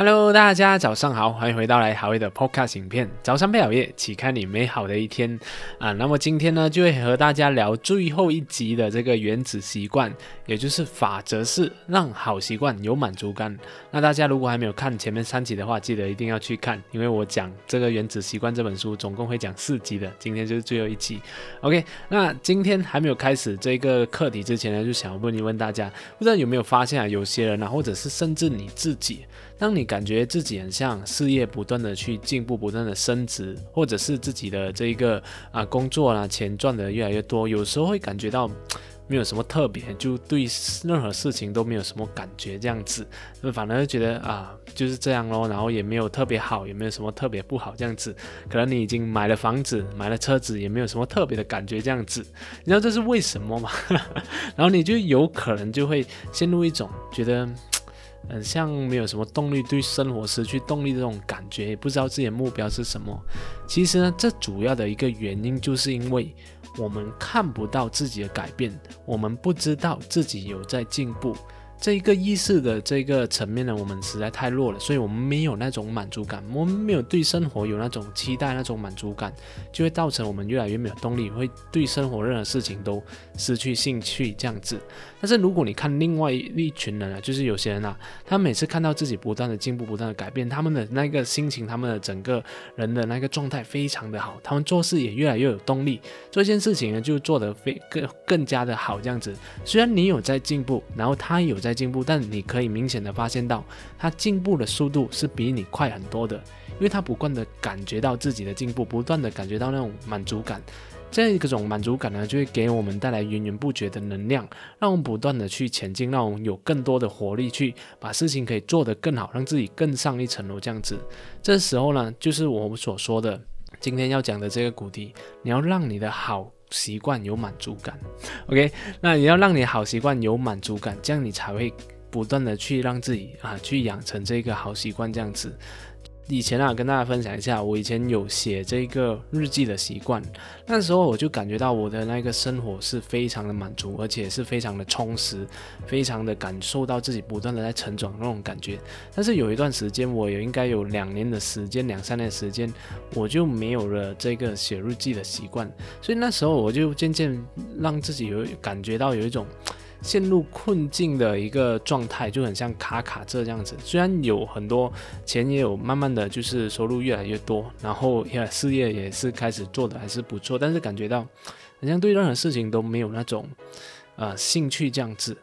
Hello，大家早上好，欢迎回到来好味的 Podcast 影片。早上配好夜，启开你美好的一天啊！那么今天呢，就会和大家聊最后一集的这个原子习惯，也就是法则是让好习惯有满足感。那大家如果还没有看前面三集的话，记得一定要去看，因为我讲这个原子习惯这本书总共会讲四集的，今天就是最后一集。OK，那今天还没有开始这个课题之前呢，就想问一问大家，不知道有没有发现啊，有些人啊，或者是甚至你自己。当你感觉自己很像事业不断的去进步，不断的升职，或者是自己的这一个啊工作啦，钱赚的越来越多，有时候会感觉到没有什么特别，就对任何事情都没有什么感觉，这样子，反而觉得啊就是这样咯，然后也没有特别好，也没有什么特别不好，这样子，可能你已经买了房子，买了车子，也没有什么特别的感觉，这样子，你知道这是为什么吗？然后你就有可能就会陷入一种觉得。很像没有什么动力，对生活失去动力这种感觉，也不知道自己的目标是什么。其实呢，这主要的一个原因就是因为我们看不到自己的改变，我们不知道自己有在进步。这一个意识的这个层面呢，我们实在太弱了，所以我们没有那种满足感，我们没有对生活有那种期待，那种满足感，就会造成我们越来越没有动力，会对生活任何事情都失去兴趣这样子。但是如果你看另外一群人啊，就是有些人啊，他每次看到自己不断的进步、不断的改变，他们的那个心情、他们的整个人的那个状态非常的好，他们做事也越来越有动力，做一件事情呢就做得非更更加的好这样子。虽然你有在进步，然后他有在。在进步，但你可以明显的发现到，他进步的速度是比你快很多的，因为他不断的感觉到自己的进步，不断的感觉到那种满足感，这一种满足感呢，就会给我们带来源源不绝的能量，让我们不断的去前进，让我们有更多的活力去把事情可以做得更好，让自己更上一层楼这样子。这时候呢，就是我们所说的今天要讲的这个古题，你要让你的好。习惯有满足感，OK，那你要让你好习惯有满足感，这样你才会不断的去让自己啊去养成这个好习惯，这样子。以前啊，跟大家分享一下，我以前有写这个日记的习惯。那时候我就感觉到我的那个生活是非常的满足，而且是非常的充实，非常的感受到自己不断的在成长那种感觉。但是有一段时间，我有应该有两年的时间，两三年的时间，我就没有了这个写日记的习惯。所以那时候我就渐渐让自己有感觉到有一种。陷入困境的一个状态，就很像卡卡这样子。虽然有很多钱，也有慢慢的就是收入越来越多，然后也事业也是开始做的还是不错，但是感觉到好像对任何事情都没有那种呃兴趣这样子。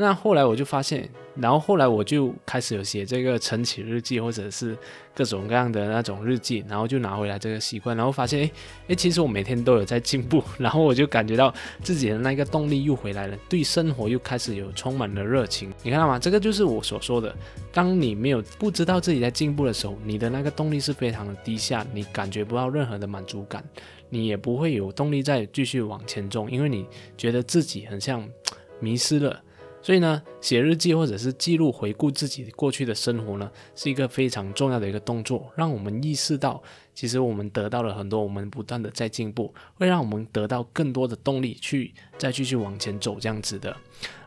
那后来我就发现，然后后来我就开始有写这个晨起日记，或者是各种各样的那种日记，然后就拿回来这个习惯，然后发现，诶诶，其实我每天都有在进步，然后我就感觉到自己的那个动力又回来了，对生活又开始有充满了热情。你看到吗？这个就是我所说的，当你没有不知道自己在进步的时候，你的那个动力是非常的低下，你感觉不到任何的满足感，你也不会有动力再继续往前冲，因为你觉得自己很像 迷失了。所以呢，写日记或者是记录回顾自己过去的生活呢，是一个非常重要的一个动作，让我们意识到，其实我们得到了很多，我们不断的在进步，会让我们得到更多的动力去再继续往前走这样子的。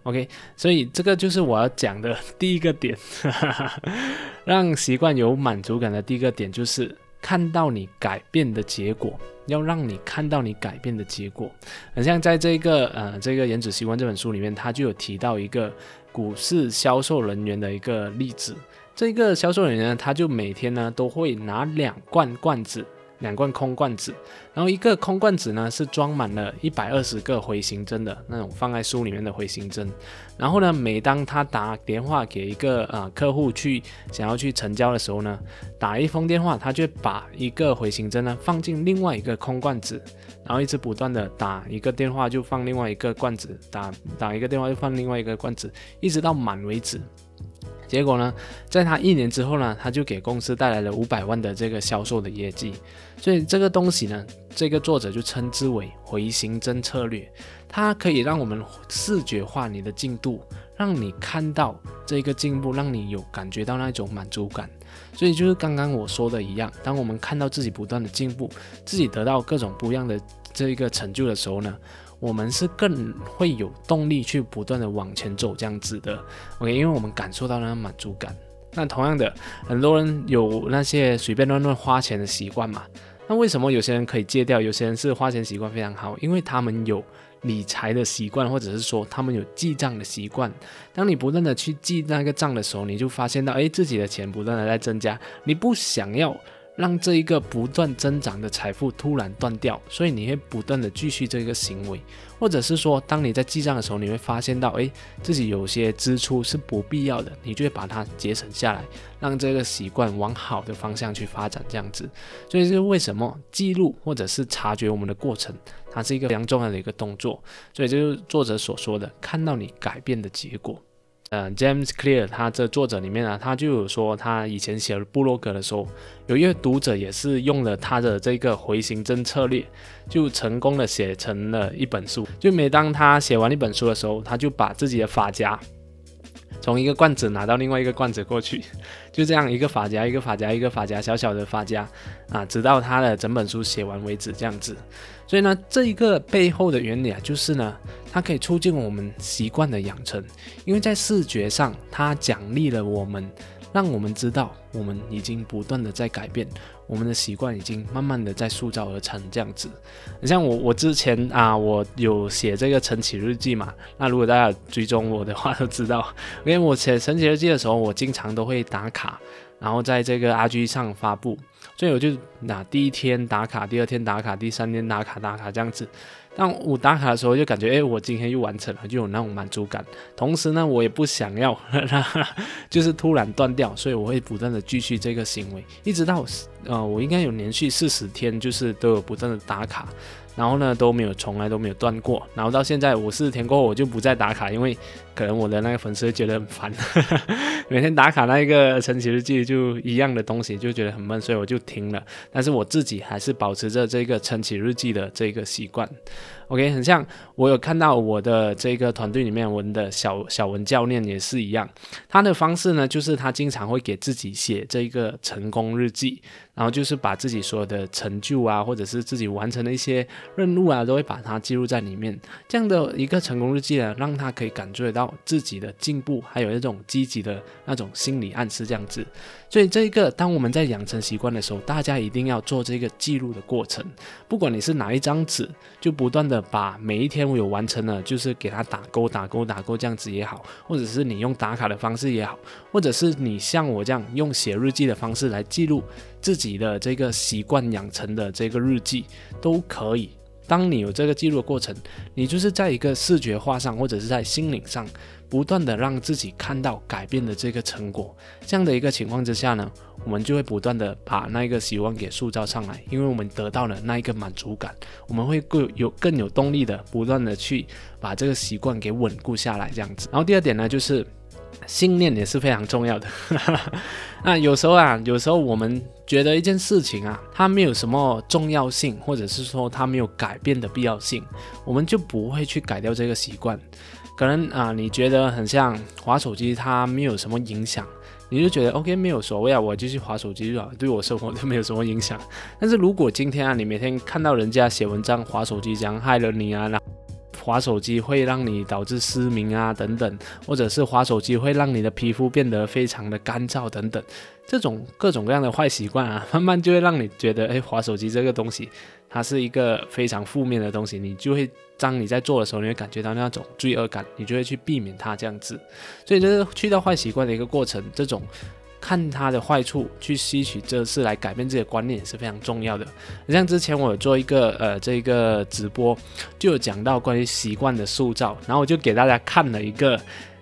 OK，所以这个就是我要讲的 第一个点，让习惯有满足感的第一个点就是。看到你改变的结果，要让你看到你改变的结果。很像在这个呃这个《原子习惯》这本书里面，他就有提到一个股市销售人员的一个例子。这个销售人员呢，他就每天呢都会拿两罐罐子。两罐空罐子，然后一个空罐子呢是装满了一百二十个回形针的那种放在书里面的回形针。然后呢，每当他打电话给一个呃客户去想要去成交的时候呢，打一封电话，他就把一个回形针呢放进另外一个空罐子，然后一直不断的打一个电话就放另外一个罐子，打打一个电话就放另外一个罐子，一直到满为止。结果呢，在他一年之后呢，他就给公司带来了五百万的这个销售的业绩。所以这个东西呢，这个作者就称之为回形针策略。它可以让我们视觉化你的进度，让你看到这个进步，让你有感觉到那种满足感。所以就是刚刚我说的一样，当我们看到自己不断的进步，自己得到各种不一样的这一个成就的时候呢？我们是更会有动力去不断的往前走这样子的，OK，因为我们感受到那个满足感那同样的，很多人有那些随便乱乱花钱的习惯嘛。那为什么有些人可以戒掉，有些人是花钱习惯非常好？因为他们有理财的习惯，或者是说他们有记账的习惯。当你不断的去记那个账的时候，你就发现到，哎，自己的钱不断的在增加。你不想要。让这一个不断增长的财富突然断掉，所以你会不断的继续这个行为，或者是说，当你在记账的时候，你会发现到，哎，自己有些支出是不必要的，你就会把它节省下来，让这个习惯往好的方向去发展，这样子。所以这是为什么记录或者是察觉我们的过程，它是一个非常重要的一个动作。所以就是作者所说的，看到你改变的结果。嗯，James Clear 他这作者里面啊，他就有说，他以前写布洛格的时候，有一位读者也是用了他的这个回形针策略，就成功的写成了一本书。就每当他写完一本书的时候，他就把自己的发夹从一个罐子拿到另外一个罐子过去，就这样一个发夹一个发夹一个发夹小小的发夹啊，直到他的整本书写完为止，这样子。所以呢，这一个背后的原理啊，就是呢，它可以促进我们习惯的养成，因为在视觉上，它奖励了我们，让我们知道我们已经不断的在改变，我们的习惯已经慢慢的在塑造而成这样子。你像我，我之前啊，我有写这个晨起日记嘛，那如果大家追踪我的话都知道，因为我写晨起日记的时候，我经常都会打卡。然后在这个 R G 上发布，所以我就拿第一天打卡，第二天打卡，第三天打卡打卡这样子。当我打卡的时候，就感觉哎，我今天又完成了，就有那种满足感。同时呢，我也不想要，就是突然断掉，所以我会不断的继续这个行为，一直到呃，我应该有连续四十天，就是都有不断的打卡。然后呢都没有，从来都没有断过。然后到现在我四天过后，我就不再打卡，因为可能我的那个粉丝觉得很烦，每天打卡那一个晨起日记就一样的东西，就觉得很闷，所以我就停了。但是我自己还是保持着这个晨起日记的这个习惯。OK，很像我有看到我的这个团队里面，我们的小小文教练也是一样，他的方式呢，就是他经常会给自己写这一个成功日记。然后就是把自己所有的成就啊，或者是自己完成的一些任务啊，都会把它记录在里面。这样的一个成功日记呢，让他可以感觉到自己的进步，还有一种积极的那种心理暗示，这样子。所以这一个，当我们在养成习惯的时候，大家一定要做这个记录的过程。不管你是哪一张纸，就不断的把每一天我有完成的，就是给他打勾、打勾、打勾这样子也好，或者是你用打卡的方式也好，或者是你像我这样用写日记的方式来记录自己的这个习惯养成的这个日记，都可以。当你有这个记录的过程，你就是在一个视觉化上，或者是在心灵上，不断的让自己看到改变的这个成果。这样的一个情况之下呢，我们就会不断的把那个习惯给塑造上来，因为我们得到了那一个满足感，我们会更有更有动力的，不断的去把这个习惯给稳固下来。这样子。然后第二点呢，就是。信念也是非常重要的。那有时候啊，有时候我们觉得一件事情啊，它没有什么重要性，或者是说它没有改变的必要性，我们就不会去改掉这个习惯。可能啊，你觉得很像划手机，它没有什么影响，你就觉得 OK 没有所谓啊，我继续划手机就好，对我生活都没有什么影响。但是如果今天啊，你每天看到人家写文章划手机这样害了你啊，那。滑手机会让你导致失明啊，等等，或者是滑手机会让你的皮肤变得非常的干燥等等，这种各种各样的坏习惯啊，慢慢就会让你觉得，哎，滑手机这个东西，它是一个非常负面的东西，你就会当你在做的时候，你会感觉到那种罪恶感，你就会去避免它这样子，所以这是去掉坏习惯的一个过程，这种。看它的坏处，去吸取这事来改变自己的观念也是非常重要的。像之前我有做一个呃这个直播，就有讲到关于习惯的塑造，然后我就给大家看了一个。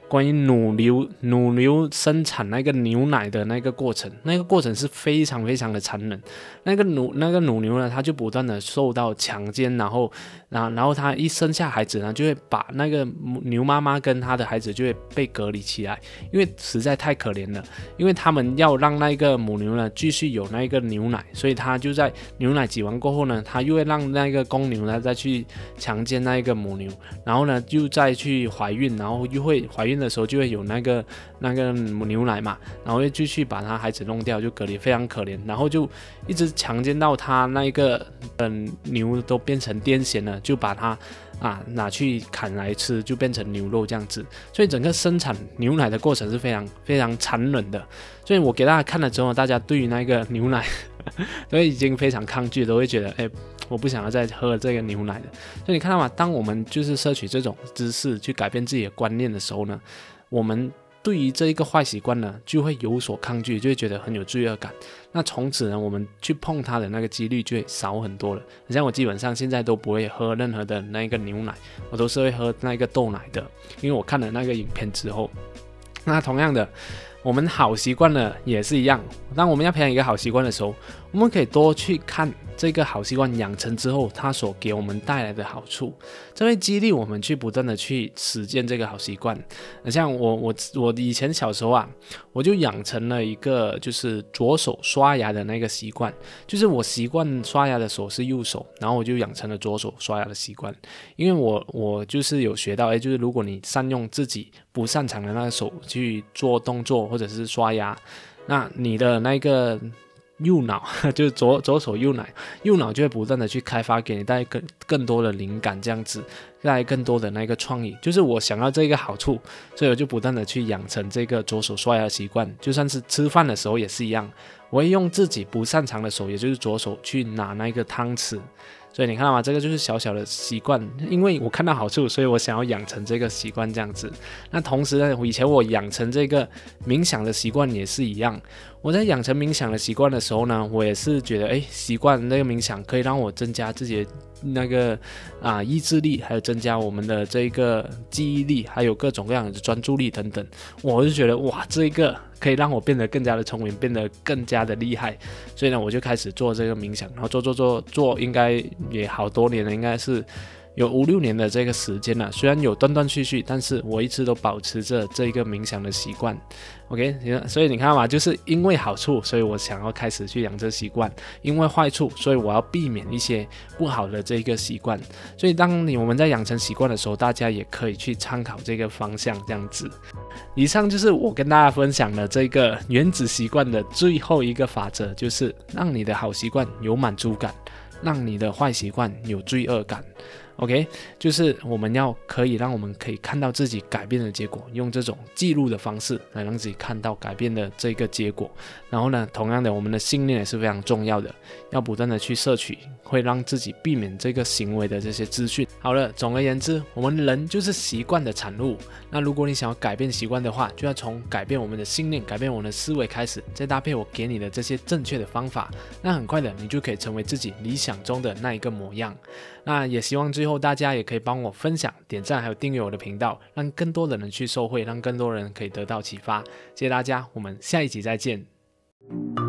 关于乳牛乳牛生产那个牛奶的那个过程，那个过程是非常非常的残忍。那个乳那个乳牛呢，它就不断的受到强奸，然后，然后然后它一生下孩子呢，就会把那个母牛妈妈跟她的孩子就会被隔离起来，因为实在太可怜了。因为他们要让那个母牛呢继续有那个牛奶，所以他就在牛奶挤完过后呢，他又会让那个公牛呢再去强奸那一个母牛，然后呢又再去怀孕，然后又会怀孕。的时候就会有那个那个牛奶嘛，然后又继续把他孩子弄掉，就隔离非常可怜，然后就一直强奸到他那一个嗯牛都变成癫痫了，就把他啊拿去砍来吃，就变成牛肉这样子。所以整个生产牛奶的过程是非常非常残忍的。所以我给大家看了之后，大家对于那个牛奶 所以已经非常抗拒，都会觉得哎，我不想要再喝这个牛奶了。所以你看到吗？当我们就是摄取这种知识去改变自己的观念的时候呢，我们。对于这一个坏习惯呢，就会有所抗拒，就会觉得很有罪恶感。那从此呢，我们去碰它的那个几率就会少很多了。像我基本上现在都不会喝任何的那一个牛奶，我都是会喝那个豆奶的，因为我看了那个影片之后。那同样的，我们好习惯呢也是一样。当我们要培养一个好习惯的时候，我们可以多去看。这个好习惯养成之后，它所给我们带来的好处，这会激励我们去不断的去实践这个好习惯。像我我我以前小时候啊，我就养成了一个就是左手刷牙的那个习惯，就是我习惯刷牙的手是右手，然后我就养成了左手刷牙的习惯。因为我我就是有学到，哎，就是如果你善用自己不擅长的那个手去做动作或者是刷牙，那你的那个。右脑 就是左左手右脑，右脑就会不断的去开发给你带更更多的灵感，这样子带来更多的那个创意。就是我想要这个好处，所以我就不断的去养成这个左手刷牙习惯。就算是吃饭的时候也是一样，我会用自己不擅长的手，也就是左手去拿那个汤匙。所以你看到吗？这个就是小小的习惯，因为我看到好处，所以我想要养成这个习惯这样子。那同时呢，以前我养成这个冥想的习惯也是一样。我在养成冥想的习惯的时候呢，我也是觉得，哎，习惯那个冥想可以让我增加自己的那个啊意志力，还有增加我们的这一个记忆力，还有各种各样的专注力等等。我就觉得，哇，这一个。可以让我变得更加的聪明，变得更加的厉害，所以呢，我就开始做这个冥想，然后做做做做，应该也好多年了，应该是。有五六年的这个时间了，虽然有断断续续，但是我一直都保持着这一个冥想的习惯。OK，所以你看嘛，就是因为好处，所以我想要开始去养这习惯；因为坏处，所以我要避免一些不好的这一个习惯。所以当你我们在养成习惯的时候，大家也可以去参考这个方向，这样子。以上就是我跟大家分享的这个原子习惯的最后一个法则，就是让你的好习惯有满足感，让你的坏习惯有罪恶感。OK，就是我们要可以让我们可以看到自己改变的结果，用这种记录的方式来让自己看到改变的这个结果。然后呢，同样的，我们的信念也是非常重要的，要不断的去摄取，会让自己避免这个行为的这些资讯。好了，总而言之，我们人就是习惯的产物。那如果你想要改变习惯的话，就要从改变我们的信念、改变我们的思维开始，再搭配我给你的这些正确的方法，那很快的你就可以成为自己理想中的那一个模样。那也希望最后后大家也可以帮我分享点赞还有订阅我的频道让更多的人去受惠让更多人可以得到启发。谢谢大家我们下一集再见。